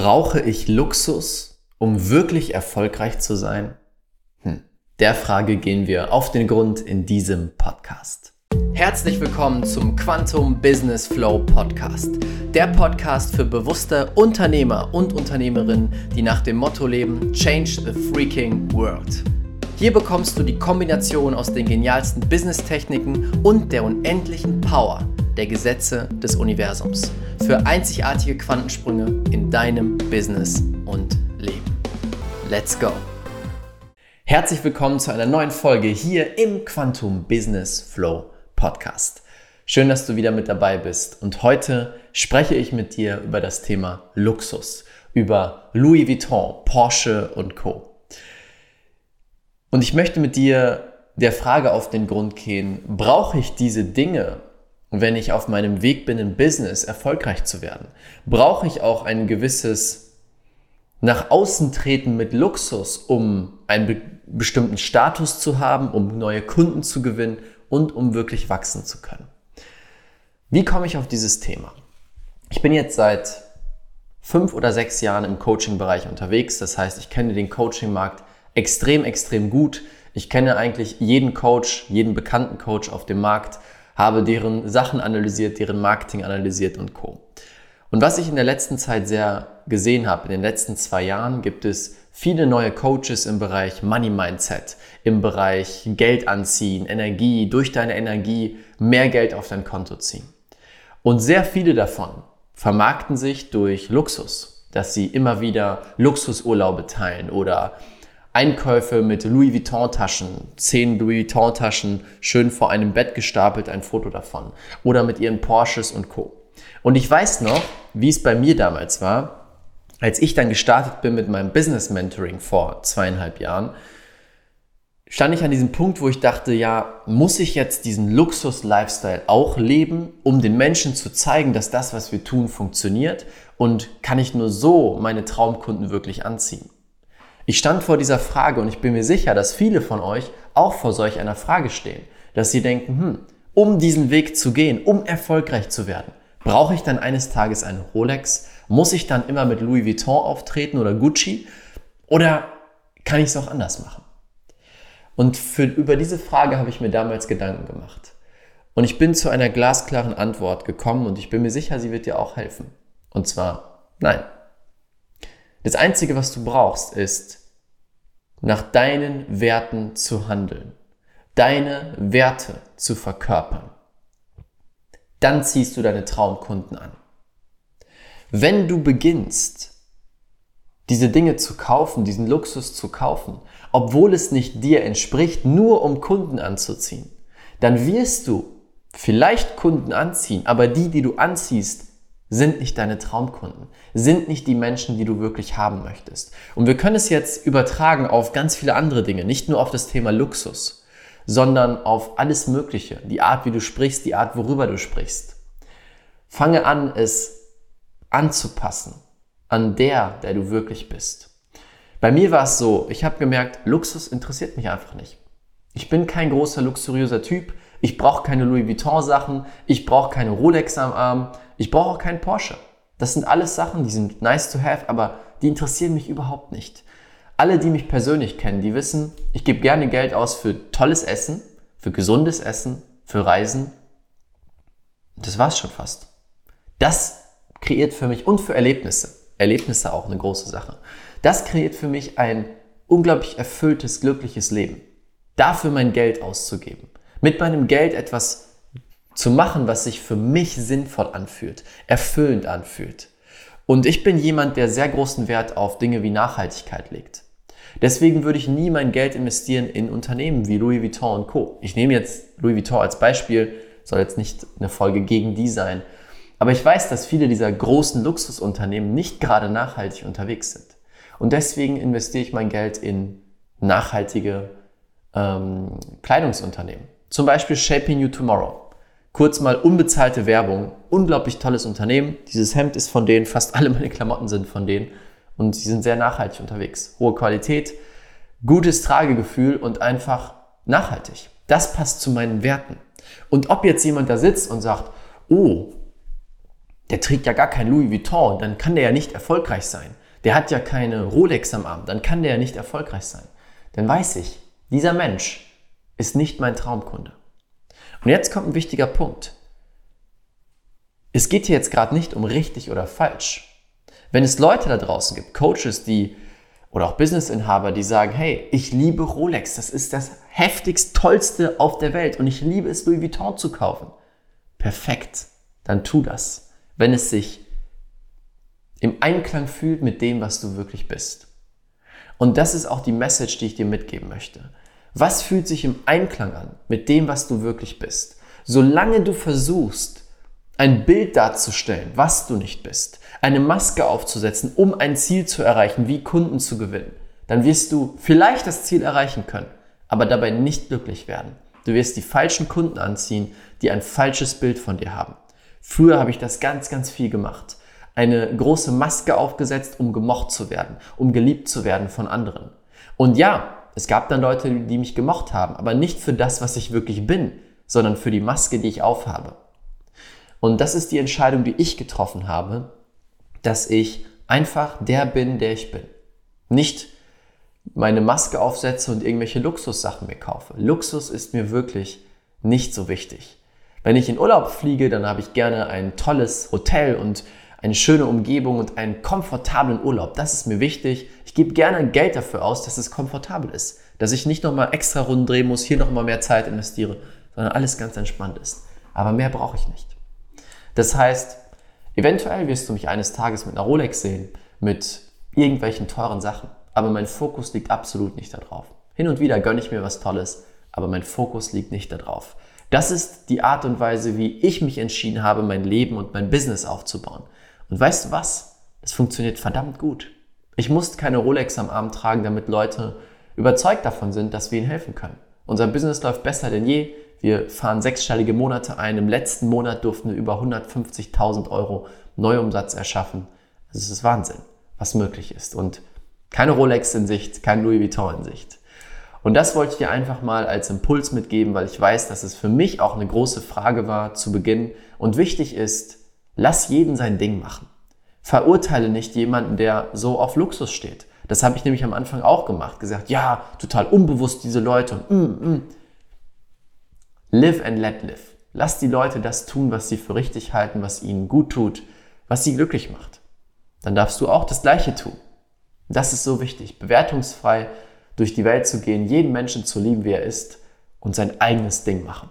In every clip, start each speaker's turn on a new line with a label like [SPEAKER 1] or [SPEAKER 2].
[SPEAKER 1] Brauche ich Luxus, um wirklich erfolgreich zu sein? Hm. Der Frage gehen wir auf den Grund in diesem Podcast. Herzlich willkommen zum Quantum Business Flow Podcast. Der Podcast für bewusste Unternehmer und Unternehmerinnen, die nach dem Motto leben, Change the Freaking World. Hier bekommst du die Kombination aus den genialsten Business-Techniken und der unendlichen Power der Gesetze des Universums für einzigartige Quantensprünge in deinem Business und Leben. Let's go! Herzlich willkommen zu einer neuen Folge hier im Quantum Business Flow Podcast. Schön, dass du wieder mit dabei bist und heute spreche ich mit dir über das Thema Luxus, über Louis Vuitton, Porsche und Co. Und ich möchte mit dir der Frage auf den Grund gehen, brauche ich diese Dinge, und wenn ich auf meinem Weg bin, im Business erfolgreich zu werden, brauche ich auch ein gewisses nach außen treten mit Luxus, um einen be bestimmten Status zu haben, um neue Kunden zu gewinnen und um wirklich wachsen zu können. Wie komme ich auf dieses Thema? Ich bin jetzt seit fünf oder sechs Jahren im Coaching-Bereich unterwegs. Das heißt, ich kenne den Coaching-Markt extrem, extrem gut. Ich kenne eigentlich jeden Coach, jeden bekannten Coach auf dem Markt habe deren Sachen analysiert, deren Marketing analysiert und Co. Und was ich in der letzten Zeit sehr gesehen habe, in den letzten zwei Jahren gibt es viele neue Coaches im Bereich Money Mindset, im Bereich Geld anziehen, Energie, durch deine Energie mehr Geld auf dein Konto ziehen. Und sehr viele davon vermarkten sich durch Luxus, dass sie immer wieder Luxusurlaube teilen oder Einkäufe mit Louis Vuitton-Taschen, zehn Louis Vuitton-Taschen schön vor einem Bett gestapelt, ein Foto davon. Oder mit ihren Porsches und Co. Und ich weiß noch, wie es bei mir damals war, als ich dann gestartet bin mit meinem Business Mentoring vor zweieinhalb Jahren, stand ich an diesem Punkt, wo ich dachte, ja, muss ich jetzt diesen Luxus-Lifestyle auch leben, um den Menschen zu zeigen, dass das, was wir tun, funktioniert? Und kann ich nur so meine Traumkunden wirklich anziehen? Ich stand vor dieser Frage und ich bin mir sicher, dass viele von euch auch vor solch einer Frage stehen, dass sie denken, hm, um diesen Weg zu gehen, um erfolgreich zu werden, brauche ich dann eines Tages eine Rolex? Muss ich dann immer mit Louis Vuitton auftreten oder Gucci? Oder kann ich es auch anders machen? Und für, über diese Frage habe ich mir damals Gedanken gemacht. Und ich bin zu einer glasklaren Antwort gekommen und ich bin mir sicher, sie wird dir auch helfen. Und zwar, nein. Das Einzige, was du brauchst, ist nach deinen Werten zu handeln, deine Werte zu verkörpern, dann ziehst du deine Traumkunden an. Wenn du beginnst, diese Dinge zu kaufen, diesen Luxus zu kaufen, obwohl es nicht dir entspricht, nur um Kunden anzuziehen, dann wirst du vielleicht Kunden anziehen, aber die, die du anziehst, sind nicht deine Traumkunden, sind nicht die Menschen, die du wirklich haben möchtest. Und wir können es jetzt übertragen auf ganz viele andere Dinge, nicht nur auf das Thema Luxus, sondern auf alles Mögliche, die Art, wie du sprichst, die Art, worüber du sprichst. Fange an, es anzupassen an der, der du wirklich bist. Bei mir war es so, ich habe gemerkt, Luxus interessiert mich einfach nicht. Ich bin kein großer, luxuriöser Typ. Ich brauche keine Louis Vuitton Sachen. Ich brauche keine Rolex am Arm. Ich brauche auch keinen Porsche. Das sind alles Sachen, die sind nice to have, aber die interessieren mich überhaupt nicht. Alle, die mich persönlich kennen, die wissen, ich gebe gerne Geld aus für tolles Essen, für gesundes Essen, für Reisen. Das war's schon fast. Das kreiert für mich und für Erlebnisse. Erlebnisse auch eine große Sache. Das kreiert für mich ein unglaublich erfülltes, glückliches Leben. Dafür mein Geld auszugeben. Mit meinem Geld etwas zu machen, was sich für mich sinnvoll anfühlt, erfüllend anfühlt. Und ich bin jemand, der sehr großen Wert auf Dinge wie Nachhaltigkeit legt. Deswegen würde ich nie mein Geld investieren in Unternehmen wie Louis Vuitton und Co. Ich nehme jetzt Louis Vuitton als Beispiel, soll jetzt nicht eine Folge gegen die sein. Aber ich weiß, dass viele dieser großen Luxusunternehmen nicht gerade nachhaltig unterwegs sind. Und deswegen investiere ich mein Geld in nachhaltige ähm, Kleidungsunternehmen. Zum Beispiel Shaping You Tomorrow. Kurz mal unbezahlte Werbung. Unglaublich tolles Unternehmen. Dieses Hemd ist von denen, fast alle meine Klamotten sind von denen. Und sie sind sehr nachhaltig unterwegs. Hohe Qualität, gutes Tragegefühl und einfach nachhaltig. Das passt zu meinen Werten. Und ob jetzt jemand da sitzt und sagt, oh, der trägt ja gar kein Louis Vuitton, dann kann der ja nicht erfolgreich sein. Der hat ja keine Rolex am Arm, dann kann der ja nicht erfolgreich sein. Dann weiß ich, dieser Mensch ist nicht mein Traumkunde. Und jetzt kommt ein wichtiger Punkt. Es geht hier jetzt gerade nicht um richtig oder falsch. Wenn es Leute da draußen gibt, Coaches, die oder auch Businessinhaber, die sagen, hey, ich liebe Rolex, das ist das heftigst tollste auf der Welt und ich liebe es, Louis Vuitton zu kaufen. Perfekt, dann tu das, wenn es sich im Einklang fühlt mit dem, was du wirklich bist. Und das ist auch die Message, die ich dir mitgeben möchte. Was fühlt sich im Einklang an mit dem, was du wirklich bist? Solange du versuchst, ein Bild darzustellen, was du nicht bist, eine Maske aufzusetzen, um ein Ziel zu erreichen, wie Kunden zu gewinnen, dann wirst du vielleicht das Ziel erreichen können, aber dabei nicht glücklich werden. Du wirst die falschen Kunden anziehen, die ein falsches Bild von dir haben. Früher habe ich das ganz, ganz viel gemacht. Eine große Maske aufgesetzt, um gemocht zu werden, um geliebt zu werden von anderen. Und ja, es gab dann Leute, die mich gemocht haben, aber nicht für das, was ich wirklich bin, sondern für die Maske, die ich aufhabe. Und das ist die Entscheidung, die ich getroffen habe, dass ich einfach der bin, der ich bin. Nicht meine Maske aufsetze und irgendwelche Luxussachen mir kaufe. Luxus ist mir wirklich nicht so wichtig. Wenn ich in Urlaub fliege, dann habe ich gerne ein tolles Hotel und eine schöne Umgebung und einen komfortablen Urlaub. Das ist mir wichtig. Ich gebe gerne Geld dafür aus, dass es komfortabel ist. Dass ich nicht nochmal extra Runden drehen muss, hier nochmal mehr Zeit investiere, sondern alles ganz entspannt ist. Aber mehr brauche ich nicht. Das heißt, eventuell wirst du mich eines Tages mit einer Rolex sehen, mit irgendwelchen teuren Sachen. Aber mein Fokus liegt absolut nicht darauf. Hin und wieder gönne ich mir was Tolles, aber mein Fokus liegt nicht darauf. Das ist die Art und Weise, wie ich mich entschieden habe, mein Leben und mein Business aufzubauen. Und weißt du was? Das funktioniert verdammt gut. Ich muss keine Rolex am Arm tragen, damit Leute überzeugt davon sind, dass wir ihnen helfen können. Unser Business läuft besser denn je. Wir fahren sechsstellige Monate ein. Im letzten Monat durften wir über 150.000 Euro Neuumsatz erschaffen. Das ist Wahnsinn, was möglich ist. Und keine Rolex in Sicht, kein Louis Vuitton in Sicht. Und das wollte ich dir einfach mal als Impuls mitgeben, weil ich weiß, dass es für mich auch eine große Frage war zu Beginn und wichtig ist, Lass jeden sein Ding machen. Verurteile nicht jemanden, der so auf Luxus steht. Das habe ich nämlich am Anfang auch gemacht. Gesagt, ja, total unbewusst diese Leute. Und, mm, mm. Live and let live. Lass die Leute das tun, was sie für richtig halten, was ihnen gut tut, was sie glücklich macht. Dann darfst du auch das Gleiche tun. Das ist so wichtig. Bewertungsfrei durch die Welt zu gehen, jeden Menschen zu lieben, wie er ist und sein eigenes Ding machen.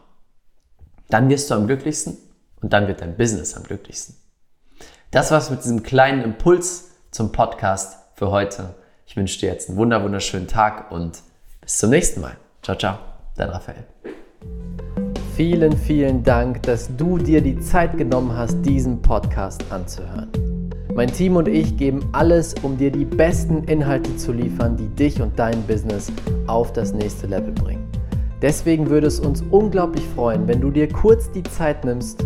[SPEAKER 1] Dann wirst du am glücklichsten und dann wird dein Business am glücklichsten. Das war's mit diesem kleinen Impuls zum Podcast für heute. Ich wünsche dir jetzt einen wunder wunderschönen Tag und bis zum nächsten Mal. Ciao, ciao, dein Raphael. Vielen, vielen Dank, dass du dir die Zeit genommen hast, diesen Podcast anzuhören. Mein Team und ich geben alles, um dir die besten Inhalte zu liefern, die dich und dein Business auf das nächste Level bringen. Deswegen würde es uns unglaublich freuen, wenn du dir kurz die Zeit nimmst,